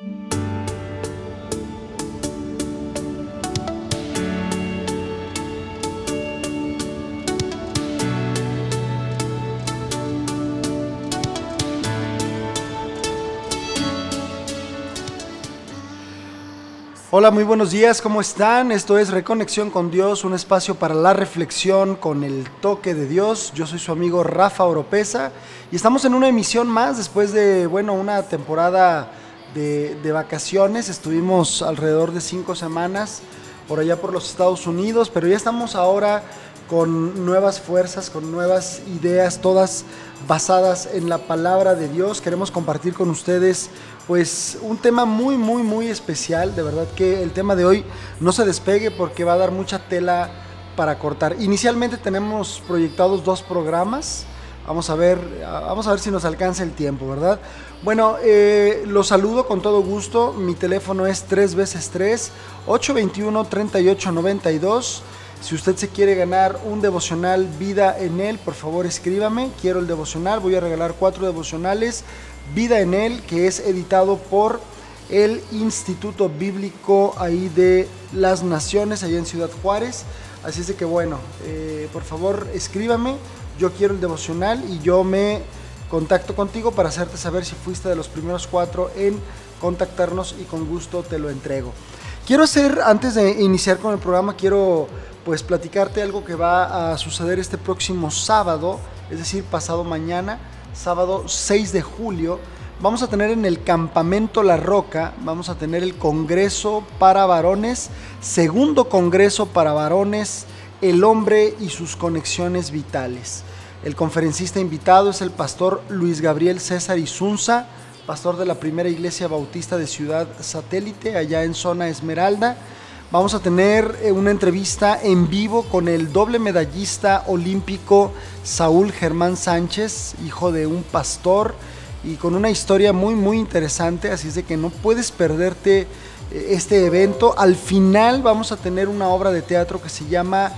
Hola, muy buenos días, ¿cómo están? Esto es Reconexión con Dios, un espacio para la reflexión con el toque de Dios. Yo soy su amigo Rafa Oropesa y estamos en una emisión más después de, bueno, una temporada de, vacaciones. Estuvimos alrededor de cinco semanas por allá por los Estados Unidos, pero ya estamos ahora con nuevas fuerzas, con nuevas ideas, todas basadas en la palabra de Dios. Queremos compartir con ustedes pues un tema muy, muy, muy especial. De verdad que el tema de hoy no se despegue porque va a dar mucha tela para cortar. Inicialmente tenemos proyectados dos programas. Vamos a ver, vamos a ver si nos alcanza el tiempo, ¿verdad? Bueno, eh, los saludo con todo gusto. Mi teléfono es 3 veces 3 821 3892. Si usted se quiere ganar un devocional Vida en él, por favor escríbame. Quiero el devocional. Voy a regalar cuatro devocionales Vida en Él, que es editado por el Instituto Bíblico ahí de las Naciones, allá en Ciudad Juárez. Así es de que bueno, eh, por favor escríbame, yo quiero el devocional y yo me contacto contigo para hacerte saber si fuiste de los primeros cuatro en contactarnos y con gusto te lo entrego. Quiero hacer, antes de iniciar con el programa, quiero pues platicarte algo que va a suceder este próximo sábado, es decir, pasado mañana sábado 6 de julio, vamos a tener en el campamento La Roca, vamos a tener el Congreso para Varones, segundo Congreso para Varones, el hombre y sus conexiones vitales. El conferencista invitado es el pastor Luis Gabriel César Isunza, pastor de la primera iglesia bautista de Ciudad Satélite, allá en zona Esmeralda. Vamos a tener eh, una entrevista en vivo con el doble medallista olímpico Saúl Germán Sánchez, hijo de un pastor, y con una historia muy, muy interesante, así es de que no puedes perderte eh, este evento. Al final vamos a tener una obra de teatro que se llama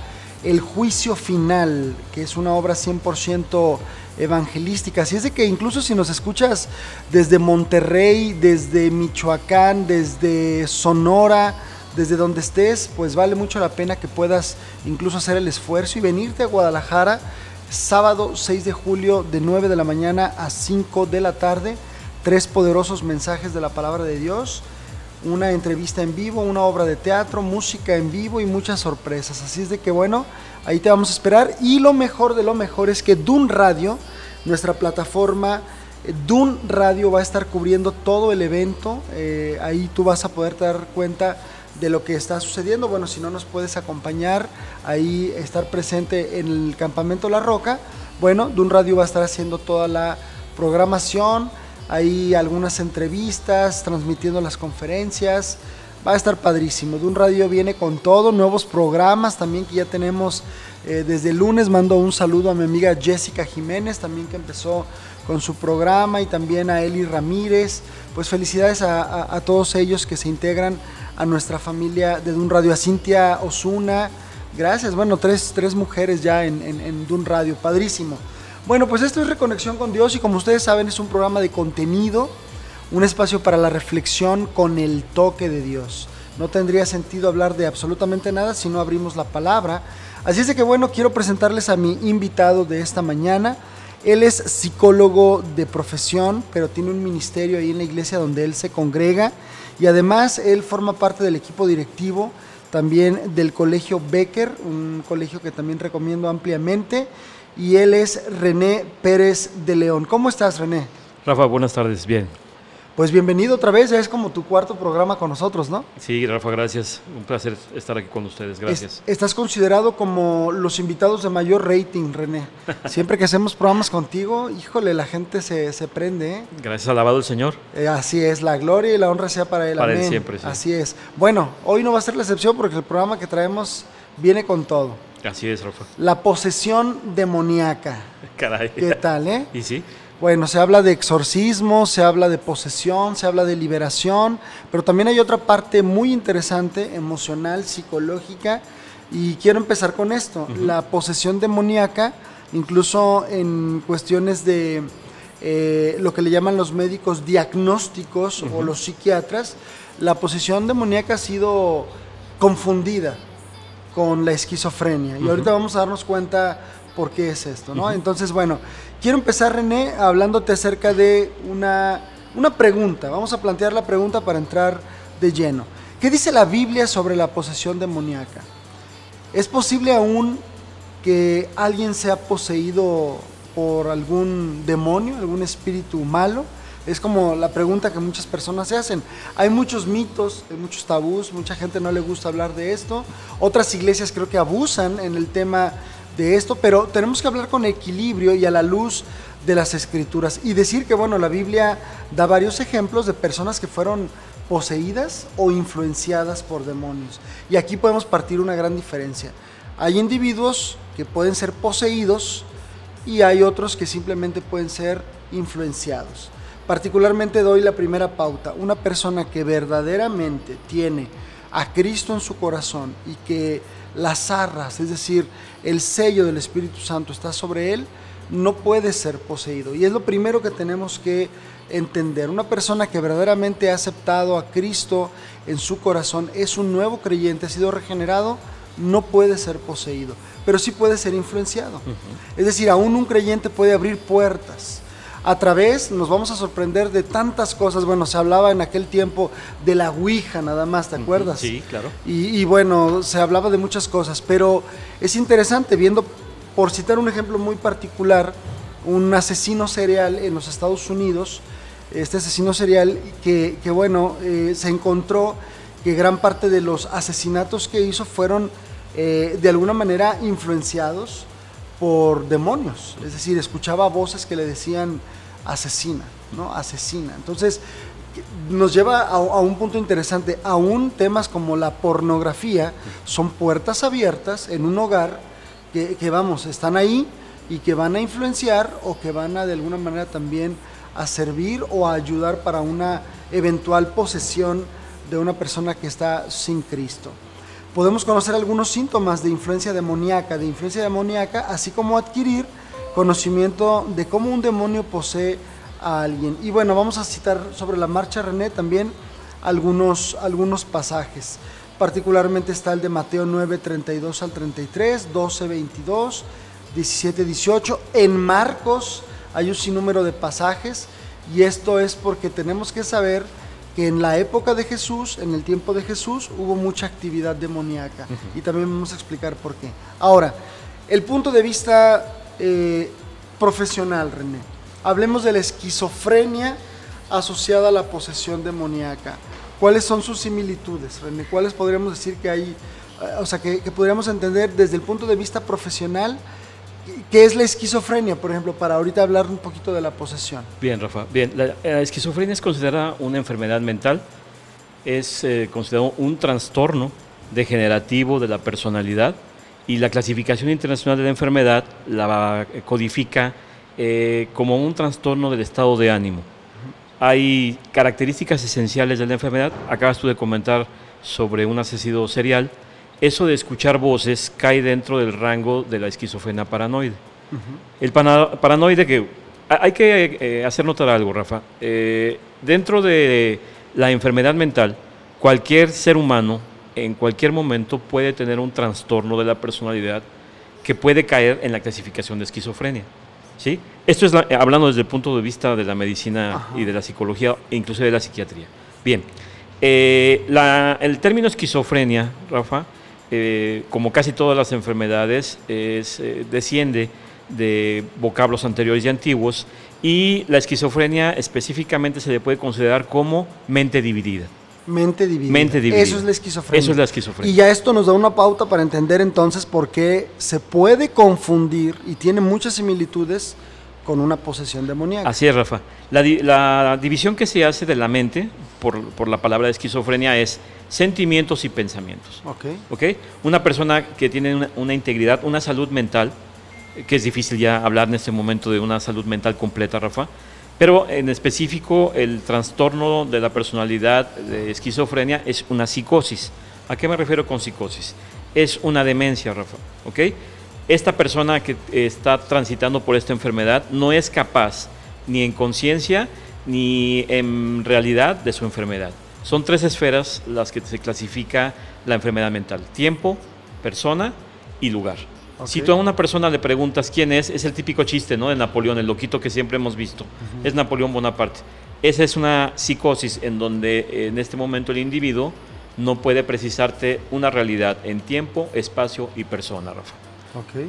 El Juicio Final, que es una obra 100% evangelística. Así es de que incluso si nos escuchas desde Monterrey, desde Michoacán, desde Sonora, desde donde estés, pues vale mucho la pena que puedas incluso hacer el esfuerzo y venirte a Guadalajara sábado 6 de julio de 9 de la mañana a 5 de la tarde. Tres poderosos mensajes de la palabra de Dios, una entrevista en vivo, una obra de teatro, música en vivo y muchas sorpresas. Así es de que bueno, ahí te vamos a esperar. Y lo mejor de lo mejor es que Dun Radio, nuestra plataforma, eh, Dun Radio va a estar cubriendo todo el evento. Eh, ahí tú vas a poder dar cuenta de lo que está sucediendo. Bueno, si no nos puedes acompañar, ahí estar presente en el campamento La Roca, bueno, Dun Radio va a estar haciendo toda la programación, ahí algunas entrevistas, transmitiendo las conferencias. Va a estar padrísimo. Dun Radio viene con todo, nuevos programas también que ya tenemos eh, desde el lunes. Mando un saludo a mi amiga Jessica Jiménez, también que empezó con su programa, y también a Eli Ramírez. Pues felicidades a todos ellos que se integran a nuestra familia de Dun Radio, a Cintia Osuna. Gracias, bueno, tres, tres mujeres ya en, en, Radio, padrísimo. Bueno, pues esto es Reconexión con Dios y como ustedes saben es un programa de contenido, un espacio para la reflexión con el toque de Dios. No tendría sentido hablar de absolutamente nada si no abrimos la palabra. Así es que bueno, quiero presentarles a mi invitado de esta mañana. Él es psicólogo de profesión, pero tiene un ministerio ahí en la iglesia donde él se congrega y además él forma parte del equipo directivo también del Colegio Becker, un colegio que también recomiendo ampliamente, y él es René Pérez de León. ¿Cómo estás, René? Rafa, buenas tardes, bien. Pues bienvenido otra vez, ya es como tu cuarto programa con nosotros, ¿no? Sí, Rafa, gracias. Un placer estar aquí con ustedes, gracias. estás considerado como los invitados de mayor rating, René. Siempre que hacemos programas contigo, híjole, la gente se, se prende. ¿eh? Gracias, alabado el Señor. Eh, así es, la gloria y la honra sea para Él. Para Él siempre, sí. Así es. Bueno, hoy no va a ser la excepción porque el programa que traemos viene con todo. Así es, Rafa. La posesión demoníaca. Caray. ¿Qué tal, eh? ¿Y sí? Bueno, se habla de exorcismo, se habla de posesión, se habla de liberación, pero también hay otra parte muy interesante, emocional, psicológica, y quiero empezar con esto, la posesión demoníaca, incluso en cuestiones de eh, lo que le llaman los médicos diagnósticos o los psiquiatras, la posesión demoníaca ha sido confundida con la esquizofrenia. Y ahorita vamos a darnos cuenta por qué es esto, ¿no? Entonces, bueno, quiero empezar, René, hablándote acerca de una, una pregunta. Vamos a plantear la pregunta para entrar de lleno. ¿Qué dice la Biblia sobre la posesión demoníaca? ¿Es posible aún que alguien sea poseído por algún demonio, algún espíritu malo? Es como la pregunta que muchas personas se hacen. Hay muchos mitos, hay muchos tabús, mucha gente no le gusta hablar de esto. Otras iglesias creo que abusan en el tema de esto, pero tenemos que hablar con equilibrio y a la luz de las escrituras y decir que, bueno, la Biblia da varios ejemplos de personas que fueron poseídas o influenciadas por demonios. Y aquí podemos partir una gran diferencia. Hay individuos que pueden ser poseídos y hay otros que simplemente pueden ser influenciados. Particularmente doy la primera pauta. Una persona que verdaderamente tiene a Cristo en su corazón y que las arras, es decir, el sello del Espíritu Santo está sobre él, no puede ser poseído. Y es lo primero que tenemos que entender. Una persona que verdaderamente ha aceptado a Cristo en su corazón, es un nuevo creyente, ha sido regenerado, no puede ser poseído, pero sí puede ser influenciado. Es decir, aún un creyente puede abrir puertas a través, nos vamos a sorprender de tantas cosas. Bueno, se hablaba en aquel tiempo de la Ouija nada más, ¿te acuerdas? Sí, claro. Y, bueno, se hablaba de muchas cosas, pero es interesante viendo, por citar un ejemplo muy particular, un asesino serial en los Estados Unidos, este asesino serial que, bueno, eh, se encontró que gran parte de los asesinatos que hizo fueron eh, de alguna manera influenciados por demonios, es decir, escuchaba voces que le decían asesina, ¿no? Asesina. Entonces, nos lleva a, un punto interesante. Aún temas como la pornografía son puertas abiertas en un hogar que, que, vamos, están ahí y que van a influenciar o que van a de alguna manera también a servir o a ayudar para una eventual posesión de una persona que está sin Cristo podemos conocer algunos síntomas de influencia demoníaca, de influencia demoníaca, así como adquirir conocimiento de cómo un demonio posee a alguien. Y bueno, vamos a citar sobre la marcha René también algunos, algunos pasajes. Particularmente está el de Mateo 9, 32 al 33, 12, 22, 17, 18. En Marcos hay un sinnúmero de pasajes y esto es porque tenemos que saber que en la época de Jesús, en el tiempo de Jesús, hubo mucha actividad demoníaca. Y también vamos a explicar por qué. Ahora, el punto de vista eh, profesional, René. Hablemos de la esquizofrenia asociada a la posesión demoníaca. ¿Cuáles son sus similitudes, René? ¿Cuáles podríamos decir que hay, eh, o sea, que, que podríamos entender desde el punto de vista profesional? ¿Qué es la esquizofrenia, por ejemplo, para ahorita hablar un poquito de la posesión? Bien, Rafa. Bien, la, esquizofrenia es considerada una enfermedad mental, es eh, considerado un trastorno degenerativo de la personalidad y la clasificación internacional de la enfermedad la codifica eh, como un trastorno del estado de ánimo. Hay características esenciales de la enfermedad. Acabas tú de comentar sobre un asesino serial eso de escuchar voces cae dentro del rango de la esquizofrenia paranoide. El paranoide que... Hay que eh, hacer notar algo, Rafa. Eh, dentro de la enfermedad mental, cualquier ser humano en cualquier momento puede tener un trastorno de la personalidad que puede caer en la clasificación de esquizofrenia. ¿sí? Esto es hablando desde el punto de vista de la medicina y de la psicología incluso de la psiquiatría. Bien, eh, el término esquizofrenia, Rafa, eh, como casi todas las enfermedades, eh, desciende de vocablos anteriores y antiguos y la esquizofrenia específicamente se le puede considerar como mente dividida. Mente dividida. Mente dividida. Eso es la esquizofrenia. Eso es la esquizofrenia. Y ya esto nos da una pauta para entender entonces por qué se puede confundir y tiene muchas similitudes con una posesión demoníaca. Así es, Rafa. La, división que se hace de la mente por, por la palabra de esquizofrenia es sentimientos y pensamientos. Okay. ¿ok? Una persona que tiene una, integridad, una salud mental, que es difícil ya hablar en este momento de una salud mental completa, Rafa, pero en específico el trastorno de la personalidad de esquizofrenia es una psicosis. ¿A qué me refiero con psicosis? Es una demencia, Rafa, ¿ok? Esta persona que está transitando por esta enfermedad no es capaz ni en conciencia, ni en realidad de su enfermedad. Son tres esferas las que se clasifica la enfermedad mental. Tiempo, persona y lugar. Si tú a una persona le preguntas quién es, es el típico chiste ¿no? de Napoleón, el loquito que siempre hemos visto. Es Napoleón Bonaparte. Esa es una psicosis en donde en este momento el individuo no puede precisarte una realidad en tiempo, espacio y persona, Rafa. Ok.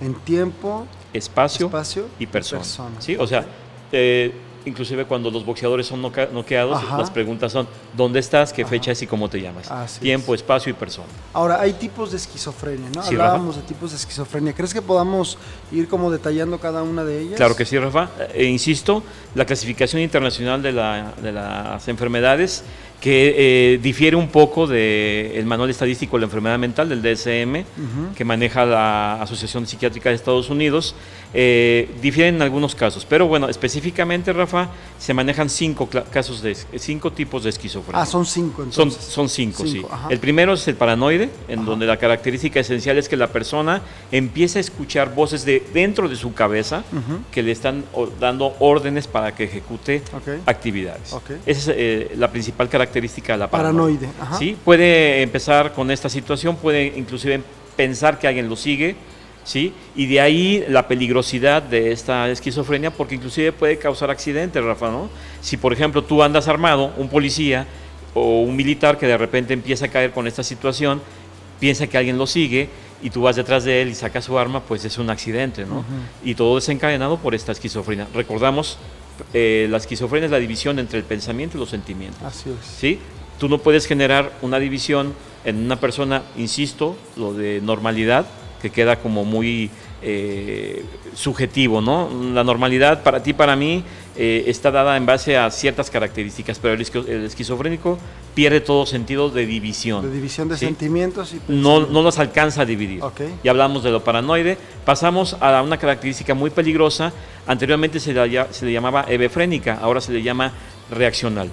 En tiempo, espacio, y persona. ¿Sí? O sea, eh, inclusive cuando los boxeadores son noqueados, las preguntas son ¿dónde estás? ¿Qué fecha es y cómo te llamas? Tiempo, espacio y persona. Ahora, hay tipos de esquizofrenia, ¿no? Hablábamos de tipos de esquizofrenia. ¿Crees que podamos ir como detallando cada una de ellas? Claro que sí, Rafa. E insisto, la clasificación internacional de, de las enfermedades que eh, difiere un poco del manual estadístico de la enfermedad mental, del DSM, que maneja la Asociación Psiquiátrica de Estados Unidos. Eh, difieren en algunos casos, pero bueno, específicamente, Rafa, se manejan cinco casos de cinco tipos de esquizofrenia. Ah, son cinco entonces. Son, son cinco, sí. El primero es el paranoide, en donde la característica esencial es que la persona empieza a escuchar voces de dentro de su cabeza que le están dando órdenes para que ejecute actividades. Esa es eh, la principal característica característica la paranoide. ¿sí? Puede empezar con esta situación, puede inclusive pensar que alguien lo sigue, ¿sí? Y de ahí la peligrosidad de esta esquizofrenia, porque inclusive puede causar accidentes, Rafa, ¿no? Si, por ejemplo, tú andas armado, un policía o un militar que de repente empieza a caer con esta situación, piensa que alguien lo sigue y tú vas detrás de él y sacas su arma, pues es un accidente, ¿no? Y todo desencadenado por esta esquizofrenia. Recordamos eh, la esquizofrenia es la división entre el pensamiento y los sentimientos. Así es. ¿sí? Tú no puedes generar una división en una persona, insisto, lo de normalidad, que queda como muy eh, subjetivo, ¿no? La normalidad para ti, para mí, eh, está dada en base a ciertas características, pero el, esquizofrénico pierde todo sentido de división. De división de sentimientos y no, no los alcanza a dividir. Y hablamos de lo paranoide. Pasamos a una característica muy peligrosa. Anteriormente se se le llamaba hebefrénica, ahora se le llama reaccional.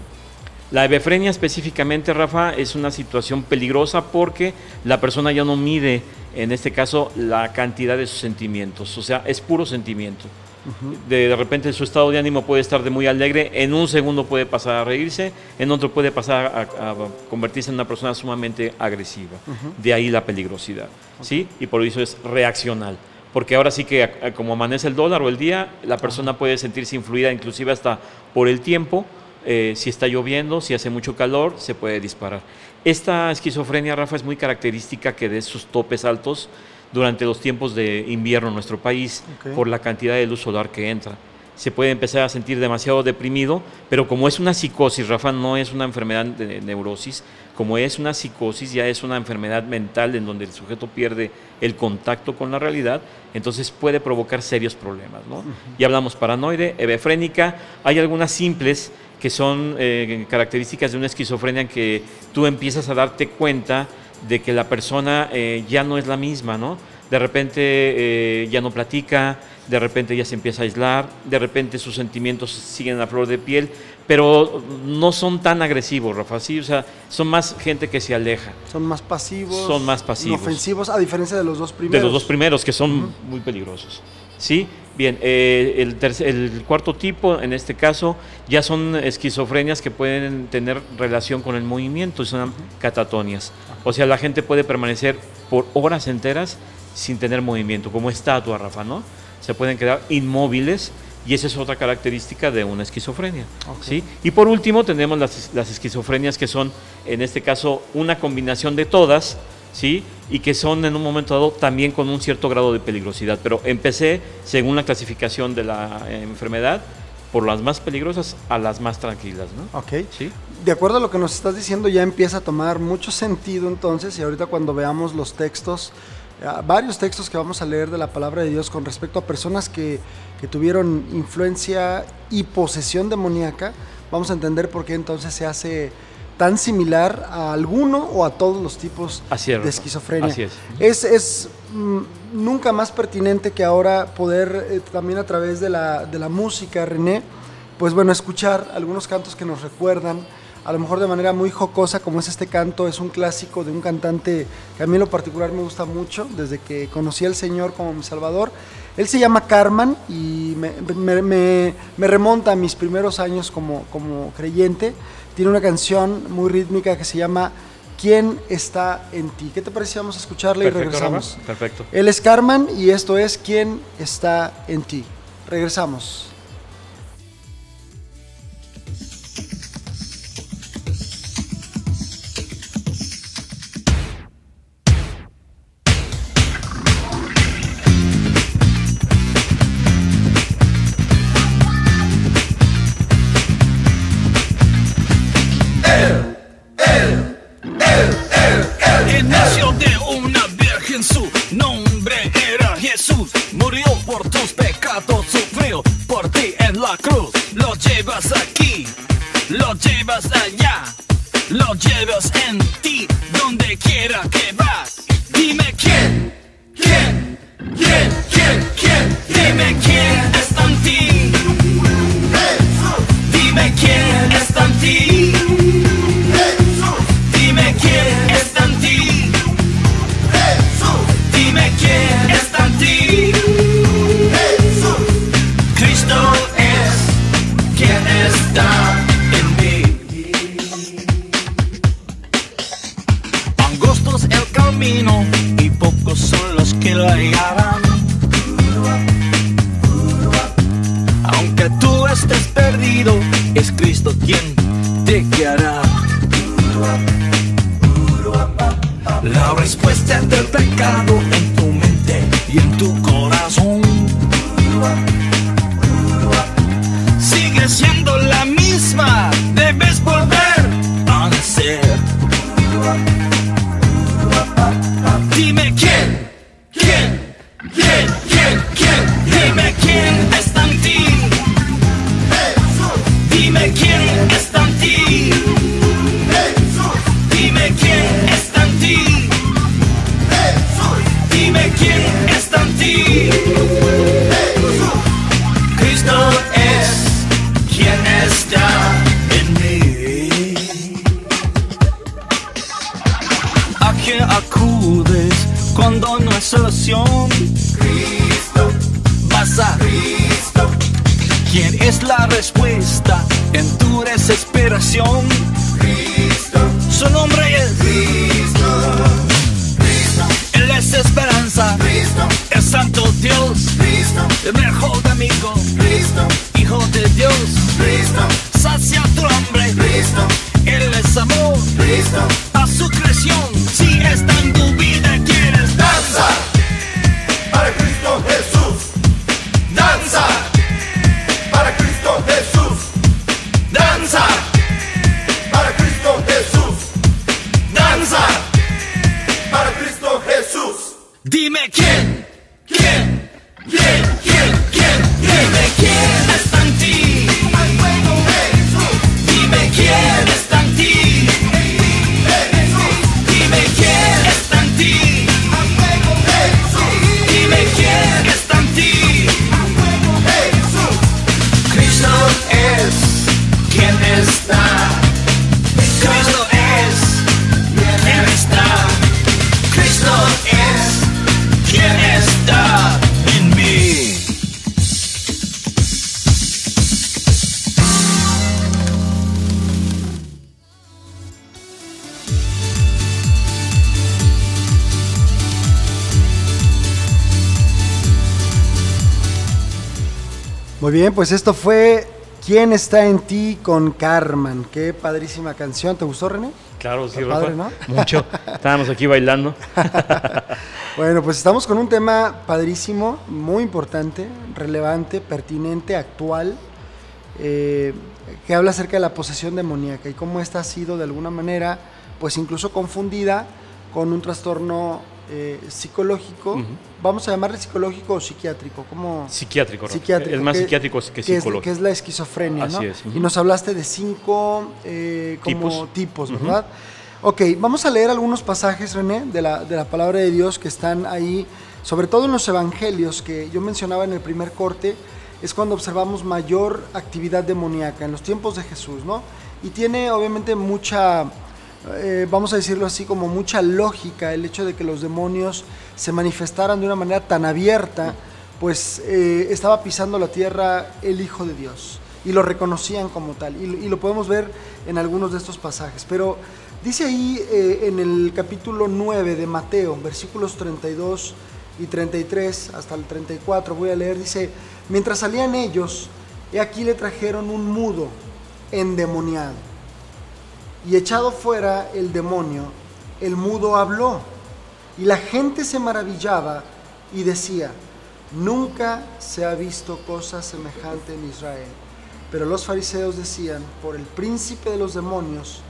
La hebefrenia específicamente, Rafa, es una situación peligrosa porque la persona ya no mide, en este caso, la cantidad de sus sentimientos, o sea, es puro sentimiento. De, repente su estado de ánimo puede estar de muy alegre, en un segundo puede pasar a reírse, en otro puede pasar a, convertirse en una persona sumamente agresiva. De ahí la peligrosidad, ¿sí? Y por eso es reaccional porque ahora sí que como amanece el dólar o el día, la persona puede sentirse influida inclusive hasta por el tiempo eh, si está lloviendo, si hace mucho calor, se puede disparar. Esta esquizofrenia, Rafa, es muy característica que dé sus topes altos durante los tiempos de invierno en nuestro país por la cantidad de luz solar que entra. Se puede empezar a sentir demasiado deprimido, pero como es una psicosis, Rafa, no es una enfermedad de neurosis, como es una psicosis, ya es una enfermedad mental en donde el sujeto pierde el contacto con la realidad, entonces puede provocar serios problemas. ¿no? Ya hablamos paranoide, hebefrénica, hay algunas simples que son eh, características de una esquizofrenia en que tú empiezas a darte cuenta de que la persona eh, ya no es la misma, ¿no? De repente eh, ya no platica, de repente ya se empieza a aislar, de repente sus sentimientos siguen a flor de piel, pero no son tan agresivos, Rafa, ¿sí? O sea, son más gente que se aleja. Son más pasivos. Son más pasivos. Inofensivos, a diferencia de los dos primeros. De los dos primeros, que son muy peligrosos. ¿Sí? Bien, eh, el, el, cuarto tipo, en este caso, ya son esquizofrenias que pueden tener relación con el movimiento, son catatonias. O sea, la gente puede permanecer por horas enteras sin tener movimiento, como estatua, Rafa, ¿no? Se pueden quedar inmóviles y esa es otra característica de una esquizofrenia. ¿sí? Y por último tenemos las, las esquizofrenias que son, en este caso, una combinación de todas, ¿sí? y que son en un momento dado también con un cierto grado de peligrosidad. Pero empecé, según la clasificación de la eh, enfermedad, por las más peligrosas a las más tranquilas. ¿no? Ok. ¿Sí? De acuerdo a lo que nos estás diciendo, ya empieza a tomar mucho sentido entonces, y ahorita cuando veamos los textos, eh, varios textos que vamos a leer de la palabra de Dios con respecto a personas que, que tuvieron influencia y posesión demoníaca, vamos a entender por qué entonces se hace tan similar a alguno o a todos los tipos de esquizofrenia. Así es. Es, mm, nunca más pertinente que ahora poder eh, también a través de la, de la música, René, pues bueno, escuchar algunos cantos que nos recuerdan a lo mejor de manera muy jocosa, como es este canto, es un clásico de un cantante que a mí en lo particular me gusta mucho, desde que conocí al Señor como mi Salvador. Él se llama Carman y me, remonta a mis primeros años como, como creyente. Tiene una canción muy rítmica que se llama ¿Quién está en ti? ¿Qué te parece? Vamos a escucharla y regresamos. Perfecto. Él es Carman y esto es ¿Quién está en ti? Regresamos. Bien, pues esto fue ¿Quién está en ti con Carmen? Qué padrísima canción. ¿Te gustó, René? Claro, sí, padre, ¿no? Mucho. Estábamos aquí bailando. bueno, pues estamos con un tema padrísimo, muy importante, relevante, pertinente, actual, eh, que habla acerca de la posesión demoníaca y cómo esta ha sido de alguna manera, pues incluso confundida con un trastorno eh, psicológico, vamos a llamarle psicológico o psiquiátrico, como psiquiátrico, psiquiátrico es más psiquiátrico que, psicológico. que es la esquizofrenia, ¿no? Y nos hablaste de cinco eh, como tipos, ¿verdad? Ok, vamos a leer algunos pasajes, René, de la, de la palabra de Dios que están ahí, sobre todo en los evangelios que yo mencionaba en el primer corte, es cuando observamos mayor actividad demoníaca, en los tiempos de Jesús, ¿no? Y tiene obviamente mucha, eh, vamos a decirlo así, como mucha lógica el hecho de que los demonios se manifestaran de una manera tan abierta, pues eh, estaba pisando la tierra el Hijo de Dios y lo reconocían como tal. Y, lo podemos ver en algunos de estos pasajes. Pero dice ahí eh, en el capítulo 9 de Mateo, versículos 32 y 33 hasta el 34, voy a leer, dice, mientras salían ellos, he aquí le trajeron un mudo endemoniado. Y echado fuera el demonio, el mudo habló. Y la gente se maravillaba y decía, nunca se ha visto cosa semejante en Israel. Pero los fariseos decían, por el príncipe de los demonios,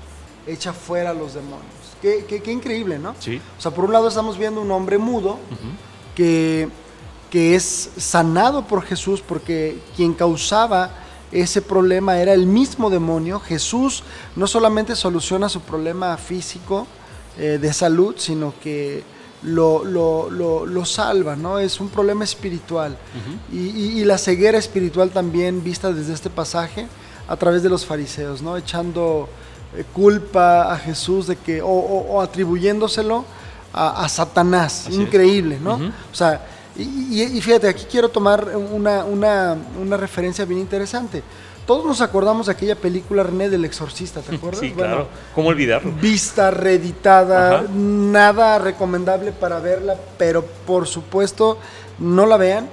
echa fuera a los demonios. Qué, qué, increíble, ¿no? Sí. O sea, por un lado estamos viendo un hombre mudo que, que es sanado por Jesús porque quien causaba ese problema era el mismo demonio. Jesús no solamente soluciona su problema físico eh, de salud, sino que lo, lo, lo, salva, ¿no? Es un problema espiritual. y, la ceguera espiritual también vista desde este pasaje a través de los fariseos, ¿no? Echando eh, culpa a Jesús de que, o, atribuyéndoselo a, Satanás. Increíble, ¿no? O sea, y, fíjate, aquí quiero tomar una, una, una referencia bien interesante. Todos nos acordamos de aquella película René del Exorcista, ¿te acuerdas? Sí, claro. ¿Cómo olvidarlo? Vista, reeditada, nada recomendable para verla, pero por supuesto no la vean.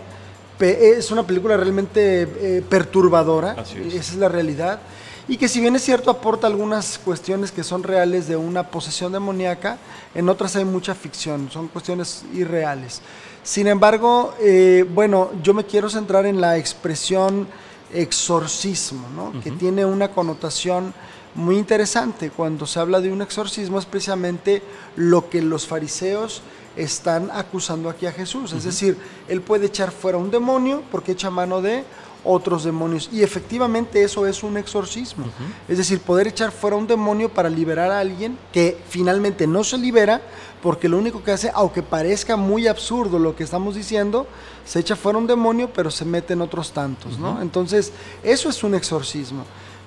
Es una película realmente eh, perturbadora, Así es. esa es la realidad. Y que si bien es cierto aporta algunas cuestiones que son reales de una posesión demoníaca, en otras hay mucha ficción, son cuestiones irreales. Sin embargo, eh, bueno, yo me quiero centrar en la expresión exorcismo, ¿no? que tiene una connotación muy interesante. Cuando se habla de un exorcismo es precisamente lo que los fariseos están acusando aquí a Jesús. Es decir, él puede echar fuera un demonio porque echa mano de otros demonios. Y efectivamente eso es un exorcismo. Es decir, poder echar fuera un demonio para liberar a alguien que finalmente no se libera porque lo único que hace, aunque parezca muy absurdo lo que estamos diciendo, se echa fuera un demonio pero se mete en otros tantos. ¿no? Entonces, eso es un exorcismo.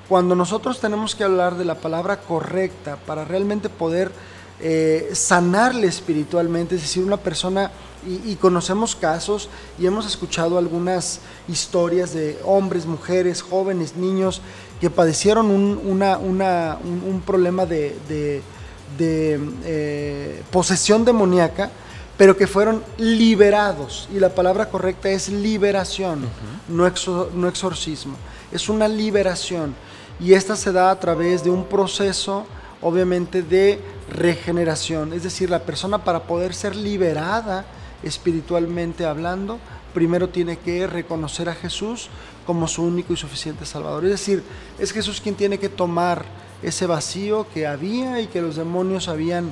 Cuando nosotros tenemos que hablar de la palabra correcta para realmente poder eh, sanarle espiritualmente, es decir, una persona, y, conocemos casos y hemos escuchado algunas historias de hombres, mujeres, jóvenes, niños que padecieron un, una, un, problema de, de, eh, posesión demoníaca, pero que fueron liberados. Y la palabra correcta es liberación, no, no exorcismo. Es una liberación. Y esta se da a través de un proceso, obviamente, de regeneración. Es decir, la persona para poder ser liberada espiritualmente hablando, primero tiene que reconocer a Jesús como su único y suficiente Salvador. Es decir, es Jesús quien tiene que tomar ese vacío que había y que los demonios habían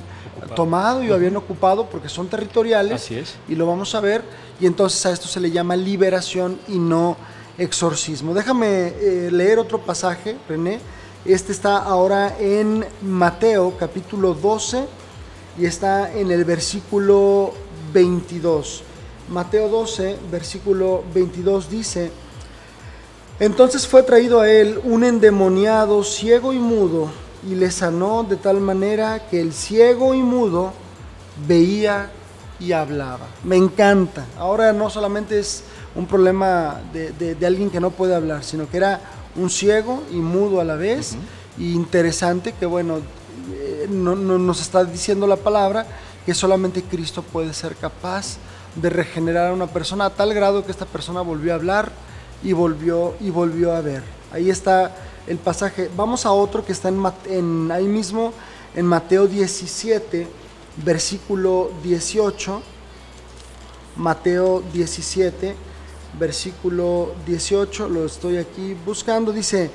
tomado y habían ocupado porque son territoriales. Así es. Y lo vamos a ver. Y entonces a esto se le llama liberación y no exorcismo. Déjame eh, leer otro pasaje, René este está ahora en Mateo capítulo 12 y está en el versículo 22. Mateo 12, versículo 22 dice, entonces fue traído a él un endemoniado ciego y mudo y le sanó de tal manera que el ciego y mudo veía y hablaba. Me encanta. Ahora no solamente es un problema de, de alguien que no puede hablar, sino que era un ciego y mudo a la vez. Y interesante que, bueno, eh, no, nos está diciendo la palabra que solamente Cristo puede ser capaz de regenerar a una persona a tal grado que esta persona volvió a hablar y volvió, y volvió a ver. Ahí está el pasaje. Vamos a otro que está en, en ahí mismo en Mateo 17, versículo 18. Mateo 17, versículo 18, lo estoy aquí buscando, dice,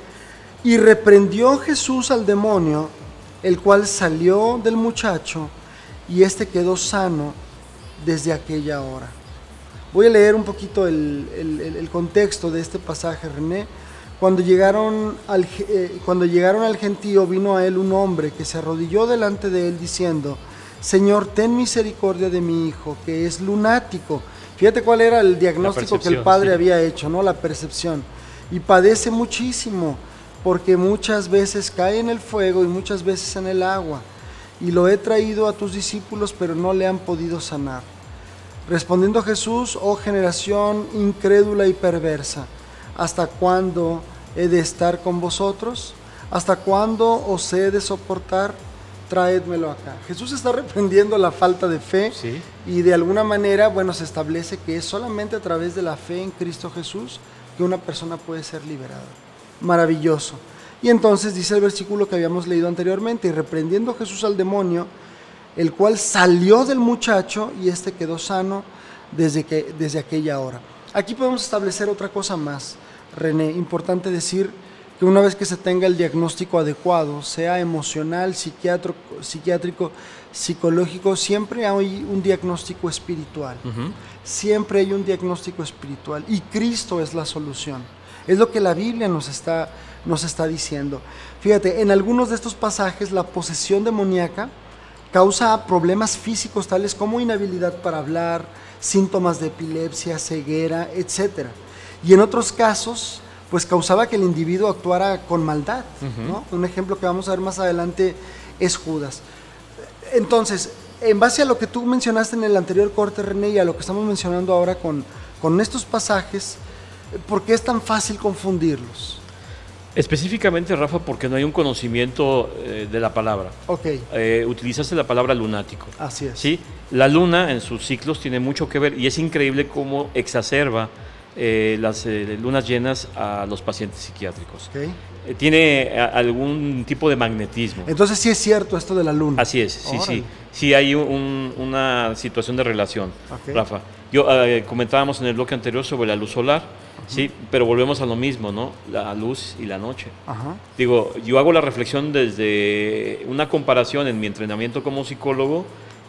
y reprendió Jesús al demonio, el cual salió del muchacho, y éste quedó sano desde aquella hora. Voy a leer un poquito el, contexto de este pasaje, René. Cuando llegaron, al, eh, cuando llegaron al gentío, vino a él un hombre que se arrodilló delante de él diciendo, Señor, ten misericordia de mi hijo, que es lunático Fíjate cuál era el diagnóstico que el padre había hecho, ¿no? La percepción. Y padece muchísimo porque muchas veces cae en el fuego y muchas veces en el agua. Y lo he traído a tus discípulos, pero no le han podido sanar. Respondiendo Jesús, oh generación incrédula y perversa, ¿hasta cuándo he de estar con vosotros? ¿Hasta cuándo os he de soportar? Traédmelo acá. Jesús está reprendiendo la falta de fe Sí. y de alguna manera, bueno, se establece que es solamente a través de la fe en Cristo Jesús que una persona puede ser liberada. Maravilloso. Y entonces dice el versículo que habíamos leído anteriormente, y reprendiendo Jesús al demonio, el cual salió del muchacho y éste quedó sano desde, que, desde aquella hora. Aquí podemos establecer otra cosa más, René. Importante decir que una vez que se tenga el diagnóstico adecuado, sea emocional, psiquiátrico, psiquiátrico psicológico, siempre hay un diagnóstico espiritual. Siempre hay un diagnóstico espiritual y Cristo es la solución. Es lo que la Biblia nos está, nos está diciendo. Fíjate, en algunos de estos pasajes la posesión demoníaca causa problemas físicos tales como inhabilidad para hablar, síntomas de epilepsia, ceguera, etc. Y en otros casos, pues causaba que el individuo actuara con maldad. ¿no? Un ejemplo que vamos a ver más adelante es Judas. Entonces, en base a lo que tú mencionaste en el anterior corte, René, y a lo que estamos mencionando ahora con, con estos pasajes, ¿por qué es tan fácil confundirlos? Específicamente, Rafa, porque no hay un conocimiento eh, de la palabra. Ok, Eh, utilizaste la palabra lunático. así es. ¿sí? La luna en sus ciclos tiene mucho que ver y es increíble cómo exacerba eh, las lunas llenas a los pacientes psiquiátricos. Ok. Tiene a- algún tipo de magnetismo. Entonces sí es cierto esto de la luna. Así es, sí, sí. Órale. Sí hay un- una situación de relación, Ok. Rafa. Yo comentábamos en el bloque anterior sobre la luz solar, sí, pero volvemos a lo mismo, ¿no? La luz y la noche. Ajá. Digo, yo hago la reflexión desde una comparación en mi entrenamiento como psicólogo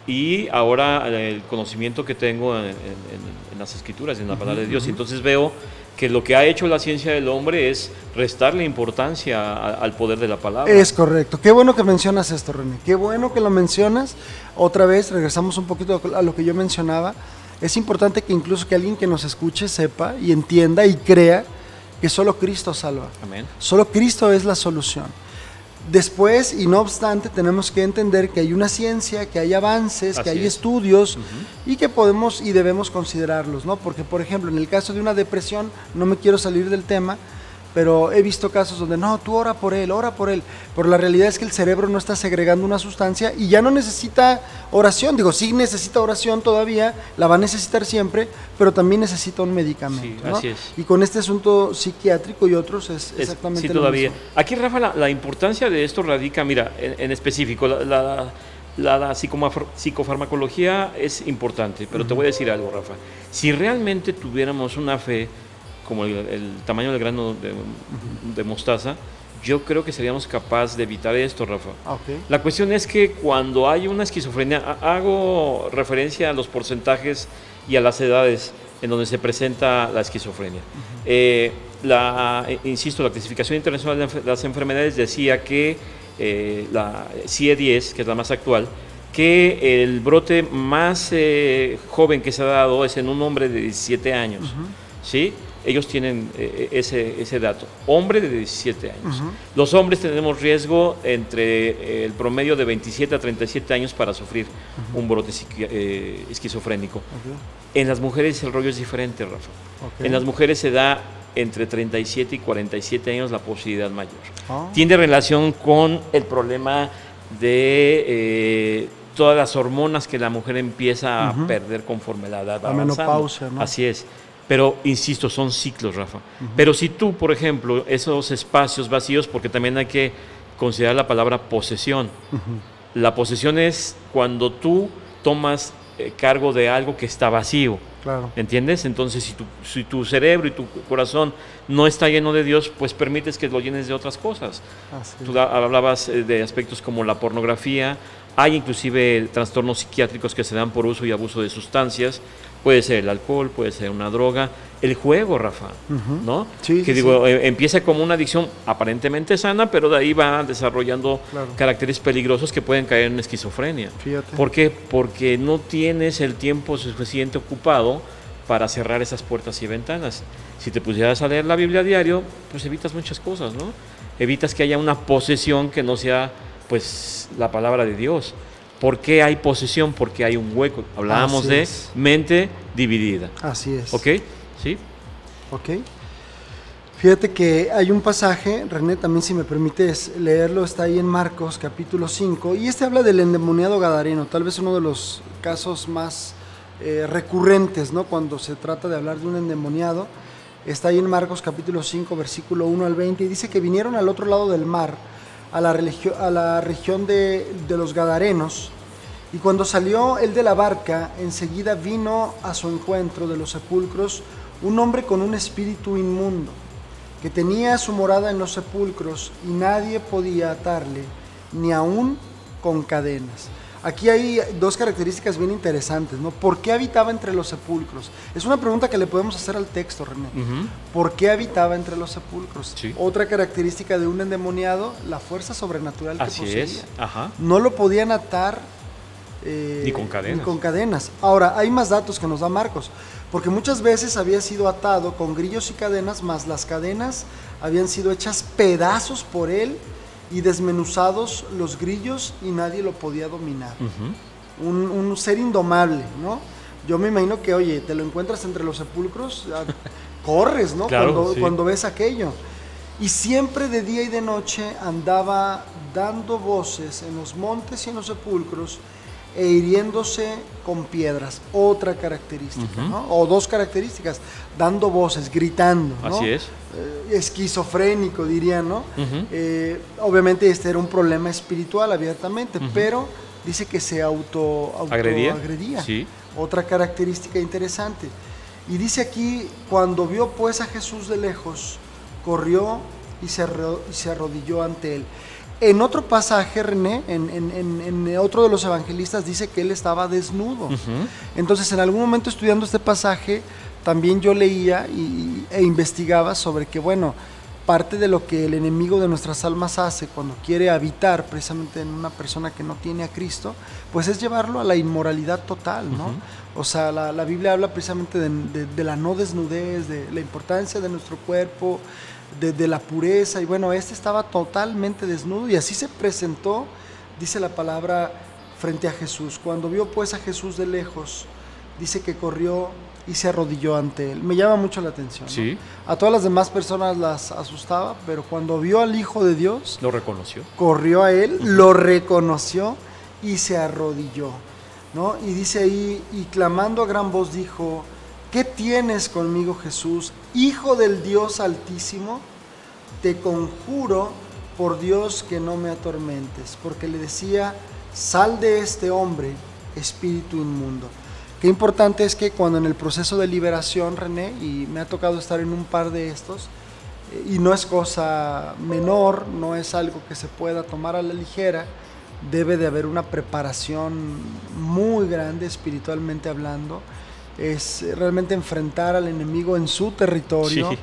y ahora el conocimiento que tengo en, en- en- en las escrituras, en la palabra de Dios. Y Entonces veo que lo que ha hecho la ciencia del hombre es restarle importancia a- al poder de la palabra. Es correcto. Qué bueno que mencionas esto, René. Qué bueno que lo mencionas. Otra vez, regresamos un poquito a lo que yo mencionaba. Es importante que incluso que alguien que nos escuche sepa y entienda y crea que solo Cristo salva. Amén. Solo Cristo es la solución. Después, y no obstante, tenemos que entender que hay una ciencia, que hay avances, que hay es. estudios y que podemos y debemos considerarlos, ¿no? Porque, por ejemplo, en el caso de una depresión, no me quiero salir del tema, pero he visto casos donde no, tú ora por él, ora por él. Pero la realidad es que el cerebro no está segregando una sustancia y ya no necesita oración. Digo, sí necesita oración todavía, la va a necesitar siempre, pero también necesita un medicamento. Sí, ¿no? así es. Y con este asunto psiquiátrico y otros es Es- exactamente sí, lo todavía. mismo. Aquí, Rafa, la, la importancia de esto radica, mira, en, en específico, la, la- la- psicofarmacología es importante, pero te voy a decir algo, Rafa. Si realmente tuviéramos una fe como el, el tamaño del grano de, de mostaza, yo creo que seríamos capaces de evitar esto, Rafa. Ah. La cuestión es que cuando hay una esquizofrenia, ha- hago referencia a los porcentajes y a las edades en donde se presenta la esquizofrenia. Eh, la, eh, insisto, la clasificación internacional de las enfermedades decía que eh, la CIE-10, que es la más actual, que el brote más eh, joven que se ha dado es en un hombre de 17 años. ¿sí? Ellos tienen eh, ese, ese dato. Hombre de 17 años. Los hombres tenemos riesgo entre eh, el promedio de 27 a 37 años para sufrir un brote eh, esquizofrénico. En las mujeres el rollo es diferente, Rafa. ok. En las mujeres se da entre 37 y 47 años la posibilidad mayor. Ah, Tiene relación con el problema de eh, todas las hormonas que la mujer empieza a perder conforme la edad La menopausia, ¿no? Así es. Pero, insisto, son ciclos, Rafa. Pero si tú, por ejemplo, esos espacios vacíos, porque también hay que considerar la palabra posesión. La posesión es cuando tú tomas eh, cargo de algo que está vacío. Claro. ¿Entiendes? Entonces, si tu, si tu cerebro y tu corazón no está lleno de Dios, pues permites que lo llenes de otras cosas. Así. Tú hablabas eh, de aspectos como la pornografía, hay inclusive trastornos psiquiátricos que se dan por uso y abuso de sustancias, puede ser el alcohol, puede ser una droga, el juego, Rafa. ¿no? Sí, que sí, digo, eh, empieza como una adicción aparentemente sana, pero de ahí va desarrollando Claro. caracteres peligrosos que pueden caer en esquizofrenia. Fíjate. ¿Por qué? Porque no tienes el tiempo suficiente ocupado para cerrar esas puertas y ventanas. Si te pusieras a leer la Biblia a diario, pues evitas muchas cosas, ¿no? evitas que haya una posesión que no sea pues la palabra de Dios. ¿Por qué hay posesión? Porque hay un hueco. Hablábamos Así de es. mente dividida. Así es. ¿Ok? ¿Sí? Ok. Fíjate que hay un pasaje, René, también si me permites leerlo, está ahí en Marcos capítulo 5, y este habla del endemoniado gadareno, tal vez uno de los casos más eh, recurrentes, ¿no? Cuando se trata de hablar de un endemoniado. Está ahí en Marcos capítulo 5, versículo 1 al 20, y dice que vinieron al otro lado del mar, a la, religio- a la región de, de los Gadarenos, y cuando salió él de la barca, enseguida vino a su encuentro de los sepulcros un hombre con un espíritu inmundo, que tenía su morada en los sepulcros y nadie podía atarle, ni aún con cadenas. Aquí hay dos características bien interesantes, ¿no? ¿Por qué habitaba entre los sepulcros? Es una pregunta que le podemos hacer al texto, René. ¿Por qué habitaba entre los sepulcros? Sí. Otra característica de un endemoniado, la fuerza sobrenatural que Así poseía es. Ajá. no lo podían atar eh, Ni con cadenas. ni con cadenas. Ahora, hay más datos que nos da Marcos, porque muchas veces había sido atado con grillos y cadenas, más las cadenas habían sido hechas pedazos por él y desmenuzados los grillos y nadie lo podía dominar. Un, un ser indomable, ¿no? Yo me imagino que, oye, te lo encuentras entre los sepulcros, corres, ¿no? Claro, cuando, sí. cuando ves aquello. Y siempre de día y de noche andaba dando voces en los montes y en los sepulcros e hiriéndose con piedras. Otra característica, Ujú. ¿no? O dos características, dando voces, gritando, ¿no? Así es. Eh, esquizofrénico, dirían, ¿no? Eh, obviamente este era un problema espiritual abiertamente, pero dice que se auto, auto ¿Agredía? agredía. Sí. Otra característica interesante. Y dice aquí, cuando vio pues a Jesús de lejos, corrió y se, y se arrodilló ante él. En otro pasaje, René, en, en- en- en otro de los evangelistas, dice que él estaba desnudo. Entonces, en algún momento estudiando este pasaje, también yo leía y- e investigaba sobre que, bueno, parte de lo que el enemigo de nuestras almas hace cuando quiere habitar precisamente en una persona que no tiene a Cristo, pues es llevarlo a la inmoralidad total, ¿no? O sea, la, la Biblia habla precisamente de, de- de la no desnudez, de la importancia de nuestro cuerpo, de, de la pureza, y bueno, este estaba totalmente desnudo y así se presentó, dice la palabra, frente a Jesús. Cuando vio pues a Jesús de lejos, dice que corrió y se arrodilló ante él. Me llama mucho la atención. A todas las demás personas las asustaba, pero cuando vio al Hijo de Dios, Lo reconoció. corrió a él, lo reconoció y se arrodilló. ¿no? Y dice ahí, y clamando a gran voz dijo, ¿qué tienes conmigo Jesús, Hijo del Dios Altísimo? Te conjuro por Dios que no me atormentes, porque le decía, sal de este hombre, espíritu inmundo. Qué importante es que cuando en el proceso de liberación, René, y me ha tocado estar en un par de estos, eh, y no es cosa menor, no es algo que se pueda tomar a la ligera, debe de haber una preparación muy grande espiritualmente hablando, es realmente enfrentar al enemigo en su territorio. Sí.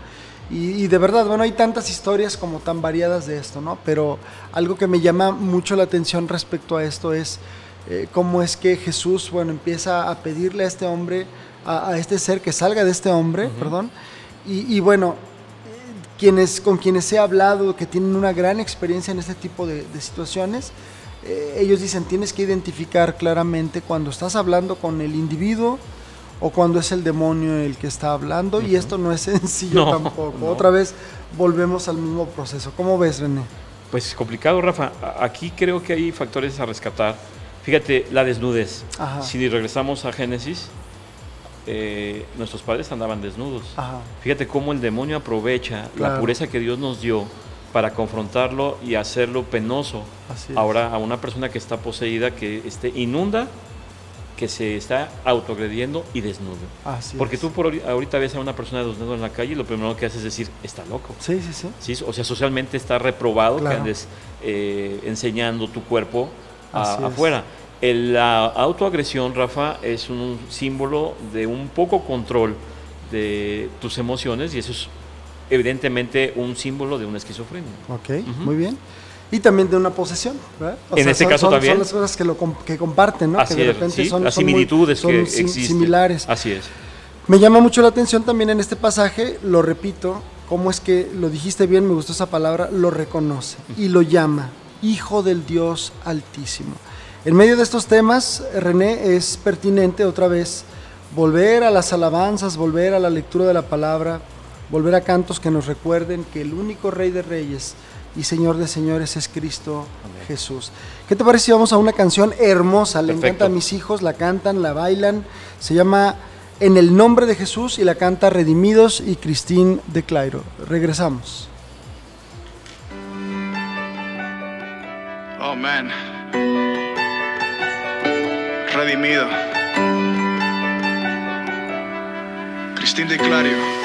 Y, y de verdad, bueno, hay tantas historias como tan variadas de esto, ¿no? Pero algo que me llama mucho la atención respecto a esto es eh, cómo es que Jesús, bueno, empieza a pedirle a este hombre, a, a este ser que salga de este hombre, perdón, y, y bueno, eh, quienes, con quienes he hablado, que tienen una gran experiencia en este tipo de, de situaciones, eh, ellos dicen, tienes que identificar claramente cuando estás hablando con el individuo o cuando es el demonio el que está hablando, y esto no es sencillo No, tampoco. no. Otra vez volvemos al mismo proceso. ¿Cómo ves, René? Pues complicado, Rafa. Aquí creo que hay factores a rescatar. Fíjate, la desnudez. Ajá. Si regresamos a Génesis, eh, nuestros padres andaban desnudos. Ajá. Fíjate cómo el demonio aprovecha Claro. la pureza que Dios nos dio para confrontarlo y hacerlo penoso. Ahora, a una persona que está poseída, que esté inunda, que se está autoagrediendo y desnudo. Así Porque es. tú por ahori- ahorita ves a una persona desnuda en la calle y lo primero que haces es decir, está loco. Sí, sí, sí. ¿sí? O sea, socialmente está reprobado Claro. que andes eh, enseñando tu cuerpo a- afuera. El- la autoagresión, Rafa, es un símbolo de un poco control de tus emociones y eso es evidentemente un símbolo de una esquizofrenia. Ok, muy bien. Y también de una posesión, ¿verdad? O En este son, caso son- también. Son las cosas que, lo, que comparten, ¿no? Así que de es, repente sí, son, las son muy- similitudes son que sim- existen. similares. Así es. Me llama mucho la atención también en este pasaje, lo repito, cómo es que, lo dijiste bien, me gustó esa palabra, lo reconoce y lo llama Hijo del Dios Altísimo. En medio de estos temas, René, es pertinente otra vez volver a las alabanzas, volver a la lectura de la palabra, volver a cantos que nos recuerden que el único Rey de Reyes y Señor de Señores es Cristo Jesús. ¿Qué te parece si vamos a una canción hermosa? Le encanta a mis hijos, la cantan, la bailan. Se llama En el nombre de Jesús y la canta Redimidos y Cristín de Clairo. Regresamos. Oh, man. Redimido. Cristín de Clario.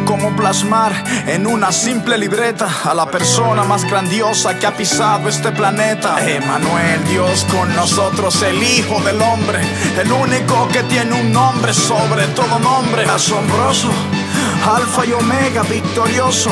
cómo plasmar en una simple libreta a la persona más grandiosa que ha pisado este planeta. Emanuel, Dios con nosotros, el Hijo del Hombre, el único que tiene un nombre sobre todo nombre, asombroso, Alfa y Omega, victorioso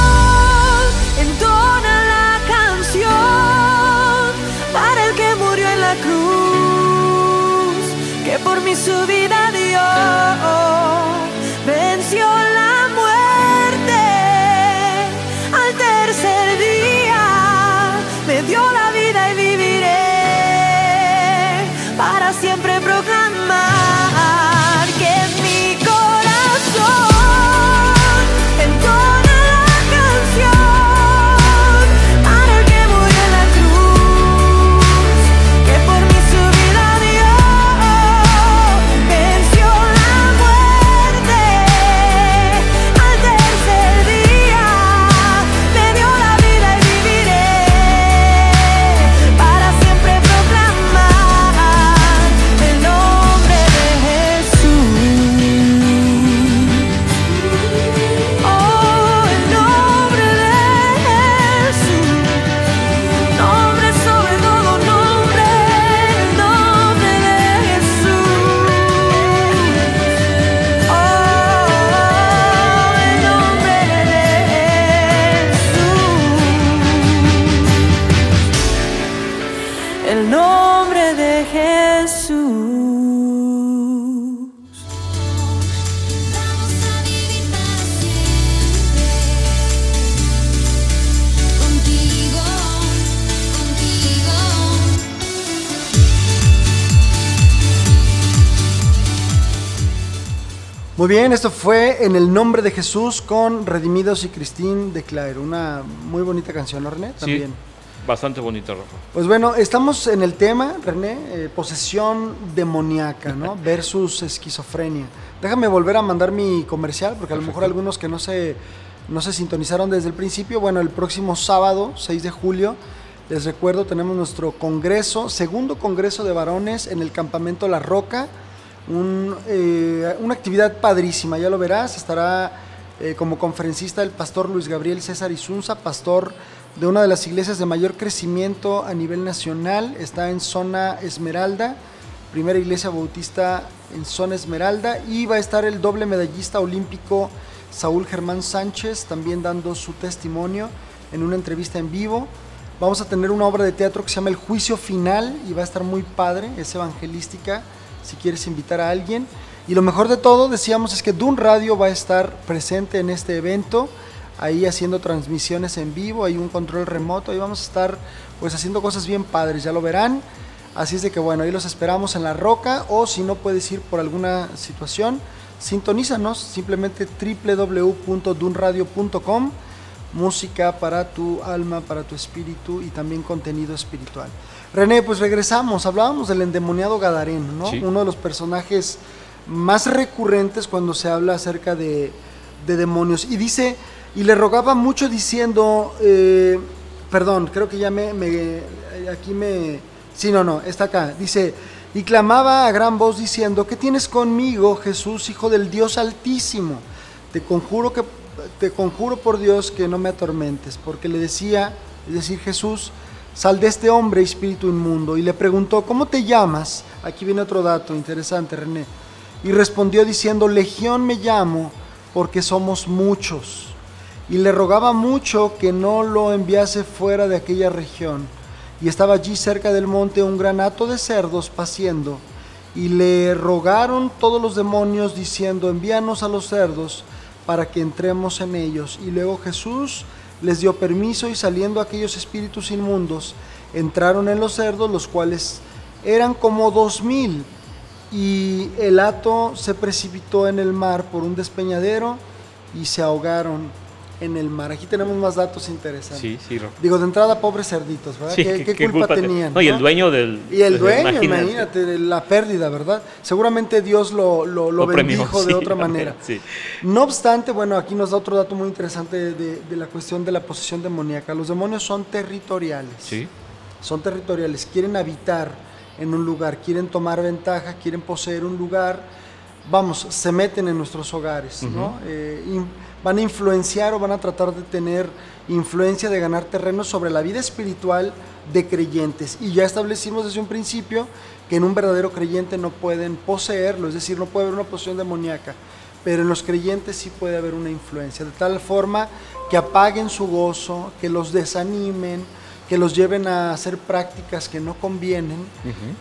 Por mi su vida dio, Muy bien, esto fue En el nombre de Jesús con Redimidos y Christine de Claire. Una muy bonita canción, ¿no, René? También. Sí, bastante bonita, Rafa. Pues bueno, estamos en el tema, René, eh, posesión demoníaca, ¿no? Versus esquizofrenia. Déjame volver a mandar mi comercial, porque a lo mejor algunos que no se, no se sintonizaron desde el principio. Bueno, el próximo sábado, 6 de julio, les recuerdo, tenemos nuestro congreso, segundo congreso de varones en el campamento La Roca. Eh, una actividad padrísima, ya lo verás. Estará eh, como conferencista el pastor Luis Gabriel César Isunza, pastor de una de las iglesias de mayor crecimiento a nivel nacional. Está en zona Esmeralda, primera iglesia bautista en zona Esmeralda. Y va a estar el doble medallista olímpico Saúl Germán Sánchez, también dando su testimonio en una entrevista en vivo. Vamos a tener una obra de teatro que se llama El Juicio Final y va a estar muy padre, es evangelística, si quieres invitar a alguien. Y lo mejor de todo, decíamos, es que Dun Radio va a estar presente en este evento, ahí haciendo transmisiones en vivo, hay un control remoto, ahí vamos a estar pues haciendo cosas bien padres, ya lo verán. Así es de que bueno, ahí los esperamos en la roca o si no puedes ir por alguna situación, sintonízanos simplemente www.dunradio.com música para tu alma, para tu espíritu y también contenido espiritual. René, pues regresamos, hablábamos del endemoniado Gadareno, ¿no? Sí. Uno de los personajes más recurrentes cuando se habla acerca de, de demonios. Y dice, y le rogaba mucho diciendo, eh, perdón, creo que ya me, me- aquí me, sí, no, no, está acá, dice, y clamaba a gran voz diciendo, ¿qué tienes conmigo, Jesús, Hijo del Dios Altísimo? Te conjuro que te conjuro por Dios que no me atormentes, porque le decía, es decir, Jesús, sal de este hombre, espíritu inmundo, y le preguntó, ¿cómo te llamas? Aquí viene otro dato interesante, René. Y respondió diciendo, Legión me llamo, porque somos muchos. Y le rogaba mucho que no lo enviase fuera de aquella región. Y estaba allí cerca del monte un gran hato de cerdos paciendo. Y le rogaron todos los demonios diciendo, envíanos a los cerdos para que entremos en ellos. Y luego Jesús les dio permiso y saliendo aquellos espíritus inmundos, entraron en los cerdos, los cuales eran como dos mil. Y el hato se precipitó en el mar por un despeñadero y se ahogaron en el mar. Aquí tenemos más datos interesantes. Sí, sí. Digo, de entrada, pobres cerditos, ¿verdad? Sí, ¿Qué, qué culpa, te- tenían? No, y el dueño del. Y el pues, dueño, imagínate. imagínate, la pérdida, ¿verdad? Seguramente Dios lo, lo, lo Lo premió, bendijo de sí, otra manera. sí. No obstante, bueno, aquí nos da otro dato muy interesante de, de- de la cuestión de la posesión demoníaca. Los demonios son territoriales. Sí, Son territoriales, quieren habitar en un lugar, quieren tomar ventaja, quieren poseer un lugar. Vamos, se meten en nuestros hogares, ¿no? Eh, van a influenciar o van a tratar de tener influencia de ganar terreno sobre la vida espiritual de creyentes. Y ya establecimos desde un principio que en un verdadero creyente no pueden poseerlo, es decir, no puede haber una posesión demoníaca, pero en los creyentes sí puede haber una influencia, de tal forma que apaguen su gozo, que los desanimen, que los lleven a hacer prácticas que no convienen.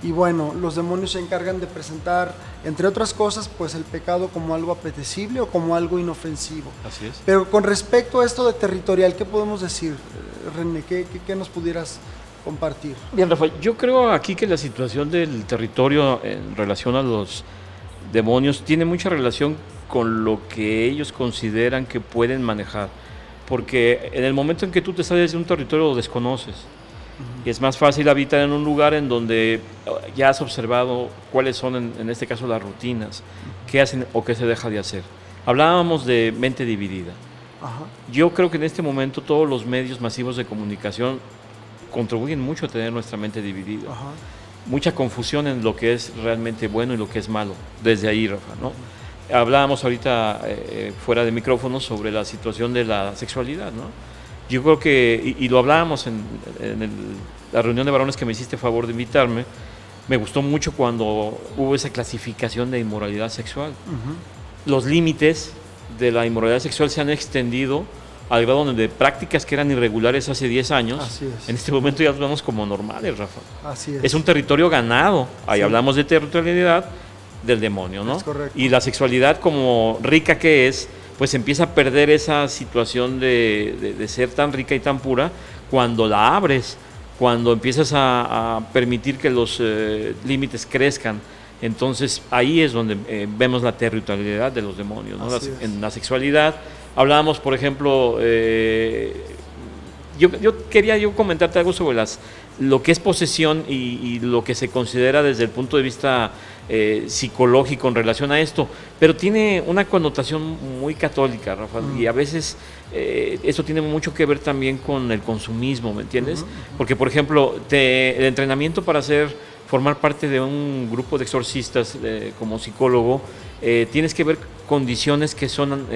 Y bueno, los demonios se encargan de presentar, entre otras cosas, pues el pecado como algo apetecible o como algo inofensivo. así es. Pero con respecto a esto de territorial, ¿qué podemos decir, eh, René? ¿Qué, qué- qué nos pudieras compartir? Bien, Rafael, yo creo aquí que la situación del territorio en relación a los demonios tiene mucha relación con lo que ellos consideran que pueden manejar. Porque en el momento en que tú te sales de un territorio lo desconoces. Y es más fácil habitar en un lugar en donde eh, ya has observado cuáles son, en, en este caso, las rutinas, qué hacen o qué se deja de hacer. Hablábamos de mente dividida. Ajá. Yo creo que en este momento todos los medios masivos de comunicación contribuyen mucho a tener nuestra mente dividida. Ajá. Mucha confusión en lo que es realmente bueno y lo que es malo, desde ahí, Rafa, ¿no? Hablábamos ahorita eh, eh, fuera de micrófono sobre la situación de la sexualidad, ¿no? Yo creo que, y, y lo hablábamos en, en el- la reunión de varones que me hiciste favor de invitarme, me gustó mucho cuando hubo esa clasificación de inmoralidad sexual Ujú. los límites de la inmoralidad sexual se han extendido al grado donde prácticas que eran irregulares hace 10 años, Así es. en este momento ya las vemos como normales, Rafa. Así es. Es un territorio ganado, ahí Sí. hablamos de territorialidad del demonio, ¿no? Es correcto. Y la sexualidad como rica que es, pues empieza a perder esa situación de, de- de ser tan rica y tan pura cuando la abres, cuando empiezas a, a permitir que los eh, límites crezcan Entonces ahí es donde eh, vemos la territorialidad de los demonios, ¿no? En la sexualidad. Hablábamos, por ejemplo, eh, yo, yo quería yo comentarte algo sobre las, lo que es posesión y, y lo que se considera desde el punto de vista eh, psicológico en relación a esto, pero tiene una connotación muy católica, Rafa, y a veces eh, eso tiene mucho que ver también con el consumismo, ¿me entiendes? Porque, por ejemplo, te- el entrenamiento para ser, formar parte de un grupo de exorcistas eh, como psicólogo, eh, tienes que ver condiciones que son...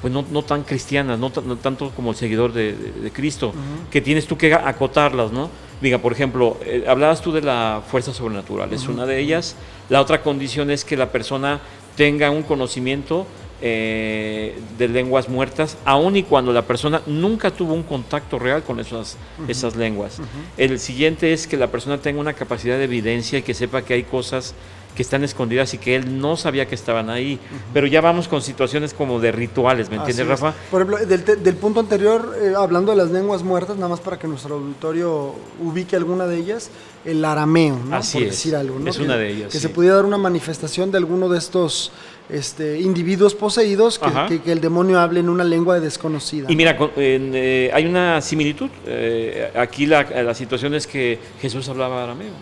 pues no, no tan cristianas, no, tan- no tanto como el seguidor de, de- de Cristo, que tienes tú que acotarlas, ¿no? Diga, por ejemplo, eh, hablabas tú de la fuerza sobrenatural, es una de ellas. La otra condición es que la persona tenga un conocimiento eh, de lenguas muertas, aun y cuando la persona nunca tuvo un contacto real con esas, esas lenguas. El siguiente es que la persona tenga una capacidad de evidencia y que sepa que hay cosas que están escondidas y que él no sabía que estaban ahí. Pero ya vamos con situaciones como de rituales, ¿me entiendes. Rafa? Por ejemplo, del, del punto anterior, eh, hablando de las lenguas muertas, nada más para que nuestro auditorio ubique alguna de ellas, el arameo, ¿no? Así Por es. decir algo, ¿no? Es Que- una de ellas, Que sí. se pudiera dar una manifestación de alguno de estos este, individuos poseídos, que, Ajá. que- que el demonio hable en una lengua desconocida. Y mira, con- en, eh, hay una similitud. Eh, aquí la, la situación es que Jesús hablaba arameo.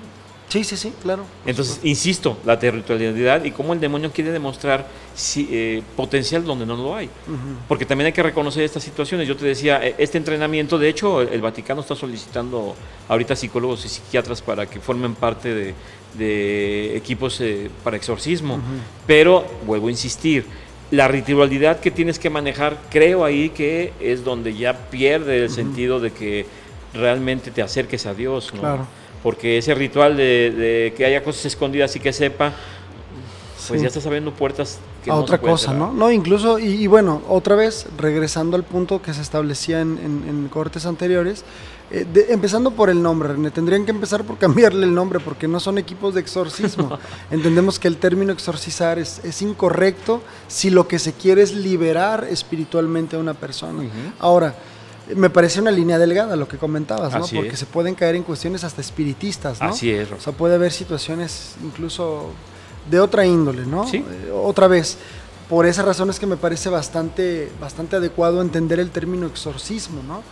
Sí, sí, sí, claro. Entonces, supuesto. insisto, la territorialidad y cómo el demonio quiere demostrar si- eh, potencial donde no lo hay. Porque también hay que reconocer estas situaciones. Yo te decía, eh, este entrenamiento, de hecho, el, el Vaticano está solicitando ahorita psicólogos y psiquiatras para que formen parte de, de equipos eh, para exorcismo. Pero, vuelvo a insistir, la ritualidad que tienes que manejar, creo ahí que es donde ya pierde el sentido de que realmente te acerques a Dios. ¿no? Claro. Porque ese ritual de, de que haya cosas escondidas y que sepa, pues Sí. ya estás abriendo puertas que a no otra cosa, cerrar. ¿no? No, incluso, y, y bueno, otra vez, regresando al punto que se establecía en, en- en cortes anteriores, eh, de- empezando por el nombre, René, tendrían que empezar por cambiarle el nombre, porque no son equipos de exorcismo. Entendemos que el término exorcizar es, es incorrecto si lo que se quiere es liberar espiritualmente a una persona. Ujú. Ahora, me parece una línea delgada lo que comentabas, ¿no? Así Porque es. se pueden caer en cuestiones hasta espiritistas, ¿no? Así es, O sea, puede haber situaciones incluso de otra índole, ¿no? Sí. Eh, otra vez, por esa razón es que me parece bastante, bastante adecuado entender el término exorcismo, ¿no?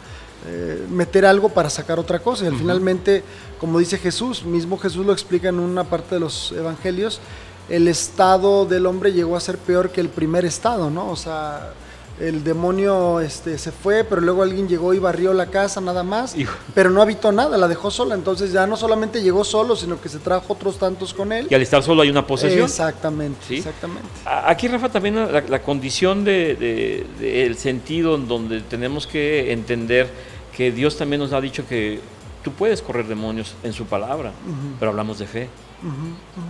Eh, meter algo para sacar otra cosa. Y al finalmente, como dice Jesús, mismo Jesús lo explica en una parte de los evangelios, el estado del hombre llegó a ser peor que el primer estado, ¿no? O sea, el demonio este, se fue, pero luego alguien llegó y barrió la casa nada más, Hijo. pero no habitó nada, la dejó sola. Entonces ya no solamente llegó solo, sino que se trajo otros tantos con él. Y al estar solo hay una posesión. Exactamente, ¿Sí? exactamente. Aquí, Rafa, también la, la condición del de, de- el sentido en donde tenemos que entender que Dios también nos ha dicho que tú puedes correr demonios en su palabra, pero hablamos de fe.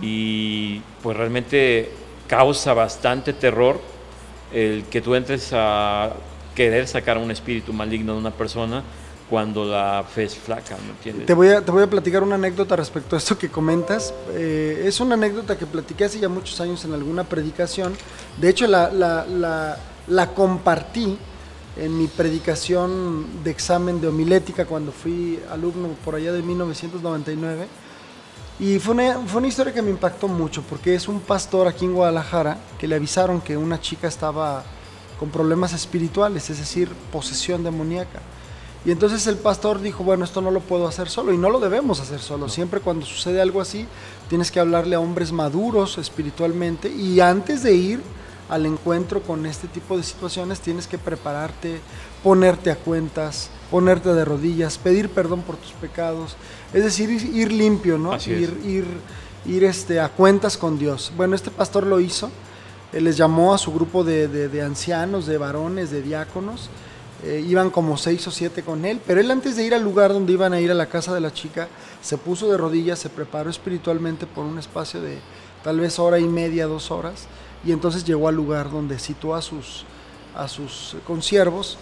Y pues realmente causa bastante terror el que tú entres a querer sacar un espíritu maligno de una persona cuando la fe es flaca, ¿me entiendes? Te voy, a, te voy a platicar una anécdota respecto a esto que comentas. Eh, es una anécdota que platiqué hace ya muchos años en alguna predicación. De hecho, la, la- la- la compartí en mi predicación de examen de homilética cuando fui alumno por allá de 1999. Y fue una, fue una historia que me impactó mucho porque es un pastor aquí en Guadalajara que le avisaron que una chica estaba con problemas espirituales, es decir, posesión demoníaca. Y entonces el pastor dijo, bueno, esto no lo puedo hacer solo y no lo debemos hacer solo. Siempre cuando sucede algo así, tienes que hablarle a hombres maduros espiritualmente y antes de ir al encuentro con este tipo de situaciones tienes que prepararte, ponerte a cuentas, ponerte de rodillas, pedir perdón por tus pecados, es decir, ir, limpio, ¿no? Así es. ir, ir, ir este, a cuentas con Dios. Bueno, este pastor lo hizo, él les llamó a su grupo de, de- de ancianos, de varones, de diáconos, eh, iban como seis o siete con él, pero él antes de ir al lugar donde iban a ir a la casa de la chica, se puso de rodillas, se preparó espiritualmente por un espacio de tal vez hora y media, dos horas, y entonces llegó al lugar donde situó a sus, a sus consiervos.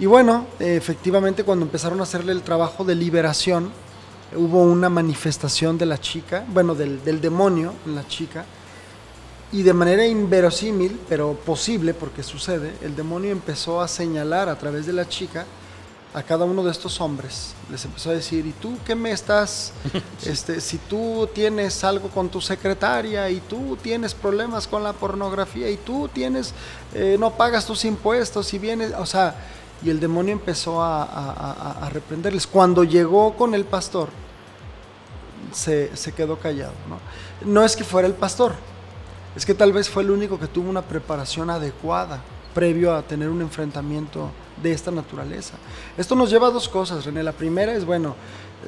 Y bueno, eh, efectivamente cuando empezaron a hacerle el trabajo de liberación, hubo una manifestación de la chica, bueno, del, del demonio en la chica, y de manera inverosímil, pero posible porque sucede, el demonio empezó a señalar a través de la chica a cada uno de estos hombres. Les empezó a decir, ¿y tú qué me estás? Este, si tú tienes algo con tu secretaria y tú tienes problemas con la pornografía y tú tienes, eh, no pagas tus impuestos y vienes, o sea, y el demonio empezó a, reprenderles. Cuando llegó con el pastor, se, se quedó callado. ¿no? no es que fuera el pastor, es que tal vez fue el único que tuvo una preparación adecuada previo a tener un enfrentamiento de esta naturaleza. Esto nos lleva a dos cosas, René. La primera es, bueno,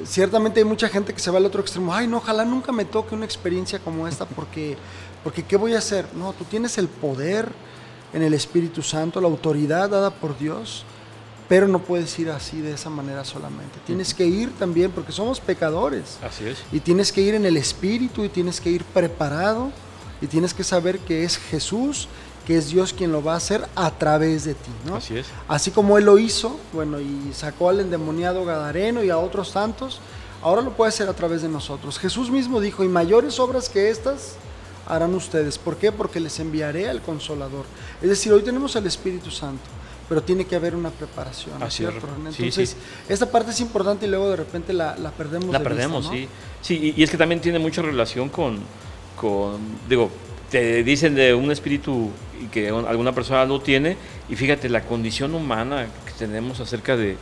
ciertamente hay mucha gente que se va al otro extremo. Ay, no, ojalá nunca me toque una experiencia como esta porque, porque ¿qué voy a hacer? No, tú tienes el poder en el Espíritu Santo, la autoridad dada por Dios, pero no puedes ir así de esa manera solamente. Tienes que ir también porque somos pecadores. Así es. Y tienes que ir en el espíritu y tienes que ir preparado y tienes que saber que es Jesús, que es Dios quien lo va a hacer a través de ti, ¿no? Así es. Así como él lo hizo, bueno, y sacó al endemoniado Gadareno y a otros tantos, ahora lo puede hacer a través de nosotros. Jesús mismo dijo, y mayores obras que estas harán ustedes. ¿Por qué? Porque les enviaré al consolador. Es decir, hoy tenemos el Espíritu Santo, pero tiene que haber una preparación. ¿no es Así es, cierto, sí, Entonces, sí. esta parte es importante y luego de repente la, la perdemos. La de vista, perdemos, ¿no? sí. Sí, y, y es que también tiene mucha relación con, con, digo, te dicen de un espíritu y que un- alguna persona lo tiene, y fíjate la condición humana que tenemos acerca de,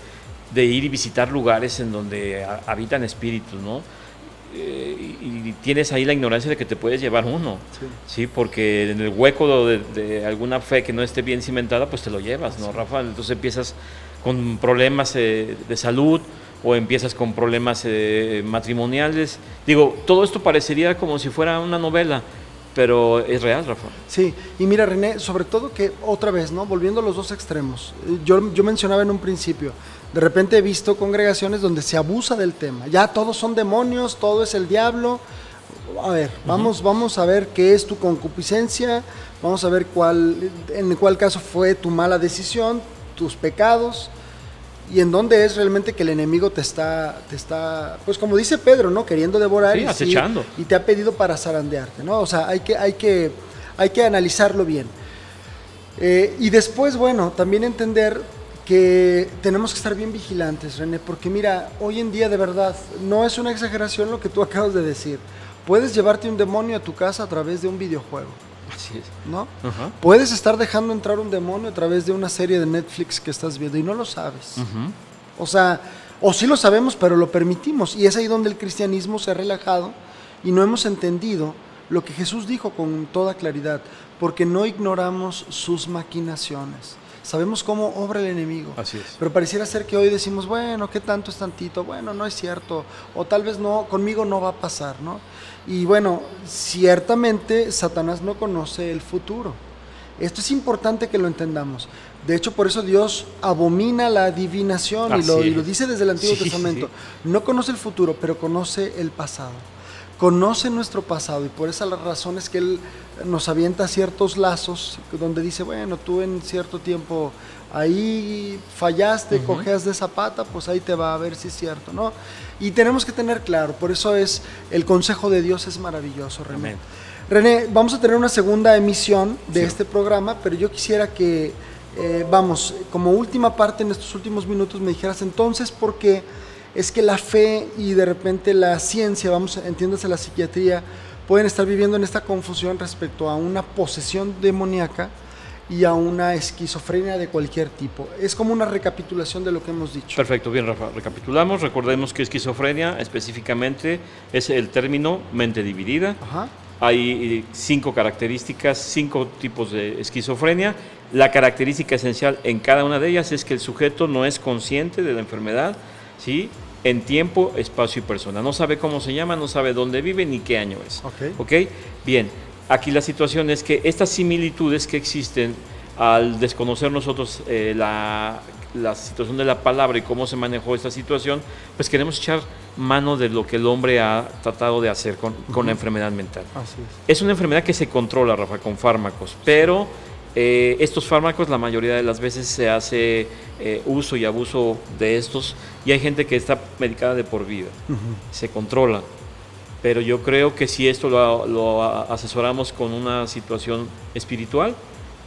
de ir y visitar lugares en donde ha- habitan espíritus, ¿no? Eh, y, y tienes ahí la ignorancia de que te puedes llevar uno, Sí. ¿sí? Porque en el hueco de, de alguna fe que no esté bien cimentada, pues te lo llevas, ¿no, Rafa? Entonces empiezas con problemas eh, de salud o empiezas con problemas eh, matrimoniales. Digo, todo esto parecería como si fuera una novela, pero es real, Rafa. Sí, y mira René, sobre todo que otra vez, ¿no? Volviendo a los dos extremos. eh, Yo, yo mencionaba en un principio, de repente he visto congregaciones donde se abusa del tema. Ya todos son demonios, todo es el diablo. A ver, vamos, vamos a ver qué es tu concupiscencia, vamos a ver cuál, en cuál caso fue tu mala decisión, tus pecados y en dónde es realmente que el enemigo te está, te está, pues como dice Pedro, ¿no? Queriendo devorar Sí, y, acechando. y te ha pedido para zarandearte, ¿no? O sea, hay que, hay que, hay que analizarlo bien. Eh, y después, bueno, también entender que tenemos que estar bien vigilantes, René, porque mira, hoy en día de verdad, no es una exageración lo que tú acabas de decir. Puedes llevarte un demonio a tu casa a través de un videojuego, Así es. ¿no? Ajá. Puedes estar dejando entrar un demonio a través de una serie de Netflix que estás viendo y no lo sabes. Ujú. O sea, o sí lo sabemos, pero lo permitimos. Y es ahí donde el cristianismo se ha relajado y no hemos entendido lo que Jesús dijo con toda claridad, porque no ignoramos sus maquinaciones. Sabemos cómo obra el enemigo. Así es. Pero pareciera ser que hoy decimos, bueno, ¿qué tanto es tantito? Bueno, no es cierto. O tal vez no, conmigo no va a pasar, ¿no? Y bueno, ciertamente Satanás no conoce el futuro. Esto es importante que lo entendamos. De hecho, por eso Dios abomina la adivinación y lo, y dice desde el Antiguo Sí, Testamento. sí. No conoce el futuro, pero conoce el pasado. Conoce nuestro pasado y por esa la razón es que Él nos avienta ciertos lazos donde dice, bueno, tú en cierto tiempo ahí fallaste, cojeas de zapata, pues ahí te va a ver si es cierto, ¿no? Y tenemos que tener claro, por eso es, el consejo de Dios es maravilloso, René. Amén. René, vamos a tener una segunda emisión de Sí. este programa, pero yo quisiera que, eh, vamos, como última parte en estos últimos minutos me dijeras entonces por qué es que la fe y de repente la ciencia, vamos, entiéndase la psiquiatría, pueden estar viviendo en esta confusión respecto a una posesión demoníaca y a una esquizofrenia de cualquier tipo. Es como una recapitulación de lo que hemos dicho. Perfecto, bien, Rafa. Recapitulamos. Recordemos que esquizofrenia específicamente es el término mente dividida. Ajá. Hay eh, cinco características, cinco tipos de esquizofrenia. La característica esencial en cada una de ellas es que el sujeto no es consciente de la enfermedad, ¿sí? En tiempo, espacio y persona. No sabe cómo se llama, no sabe dónde vive ni qué año es. Ok. ¿Ok? Bien, aquí la situación es que estas similitudes que existen al desconocer nosotros eh, la, la situación de la palabra y cómo se manejó esta situación, pues queremos echar mano de lo que el hombre ha tratado de hacer con, con la enfermedad mental. Así es. Es una enfermedad que se controla, Rafa, con fármacos, pero eh, estos fármacos la mayoría de las veces se hace eh, uso y abuso de estos y hay gente que está medicada de por vida, se controla. Pero yo creo que si esto lo, asesoramos con una situación espiritual,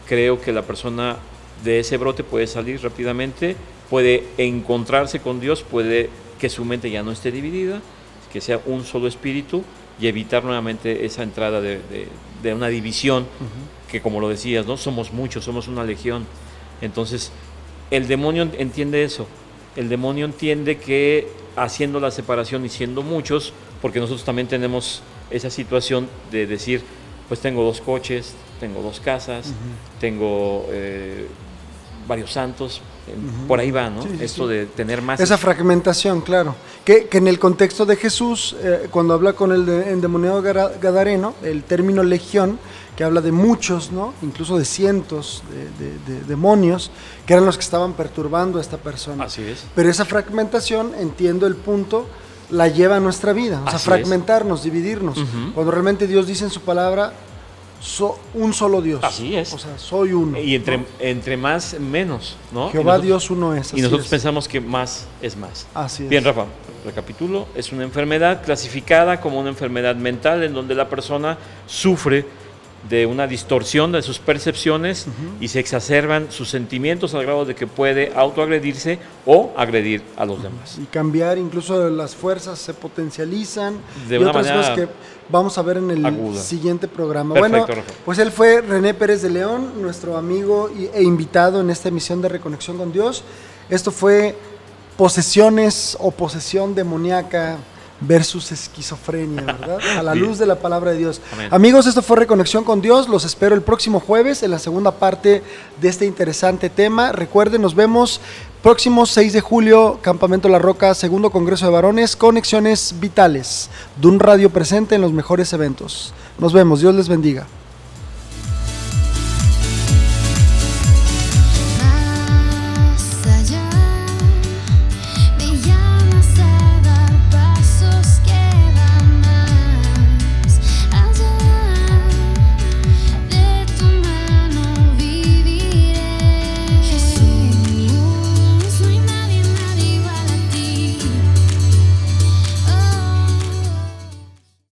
creo que la persona de ese brote puede salir rápidamente, puede encontrarse con Dios, puede que su mente ya no esté dividida, que sea un solo espíritu y evitar nuevamente esa entrada de, de- de una división, que como lo decías, ¿no? somos muchos, somos una legión. Entonces, el demonio entiende eso. El demonio entiende que haciendo la separación y siendo muchos, porque nosotros también tenemos esa situación de decir, pues tengo dos coches, tengo dos casas, tengo eh, varios santos, por ahí va, ¿no? Sí, Esto sí. de tener más. Esa fragmentación, claro. Que, que en el contexto de Jesús, eh, cuando habla con el de- endemoniado gadareno, el término legión, que habla de muchos, ¿no? incluso de cientos de, de- de demonios, que eran los que estaban perturbando a esta persona. Así es. Pero esa fragmentación, entiendo el punto, la lleva a nuestra vida. O sea, Así es. fragmentarnos, dividirnos. Cuando realmente Dios dice en su palabra, "So- un solo Dios. Así es. O sea, soy uno. Y entre, ¿no? entre más, menos, ¿no? Jehová nosotros- Dios uno es. Y nosotros es. pensamos que más es más. Así es. Bien, Rafa, recapitulo, es una enfermedad clasificada como una enfermedad mental en donde la persona sufre de una distorsión de sus percepciones y se exacerban sus sentimientos al grado de que puede autoagredirse o agredir a los demás. y cambiar, incluso las fuerzas se potencializan De y una otras manera cosas que vamos a ver en el aguda. siguiente programa. Perfecto, bueno, Rafa. pues él fue René Pérez de León, nuestro amigo e invitado en esta emisión de Reconexión con Dios. Esto fue posesiones o posesión demoníaca versus esquizofrenia, ¿verdad? A la luz de la palabra de Dios. Amén. Amigos, esto fue Reconexión con Dios. Los espero el próximo jueves en la segunda parte de este interesante tema. Recuerden, nos vemos próximo 6 de julio, Campamento La Roca, segundo Congreso de Varones, Conexiones Vitales. Dun Radio presente en los mejores eventos. Nos vemos, Dios les bendiga.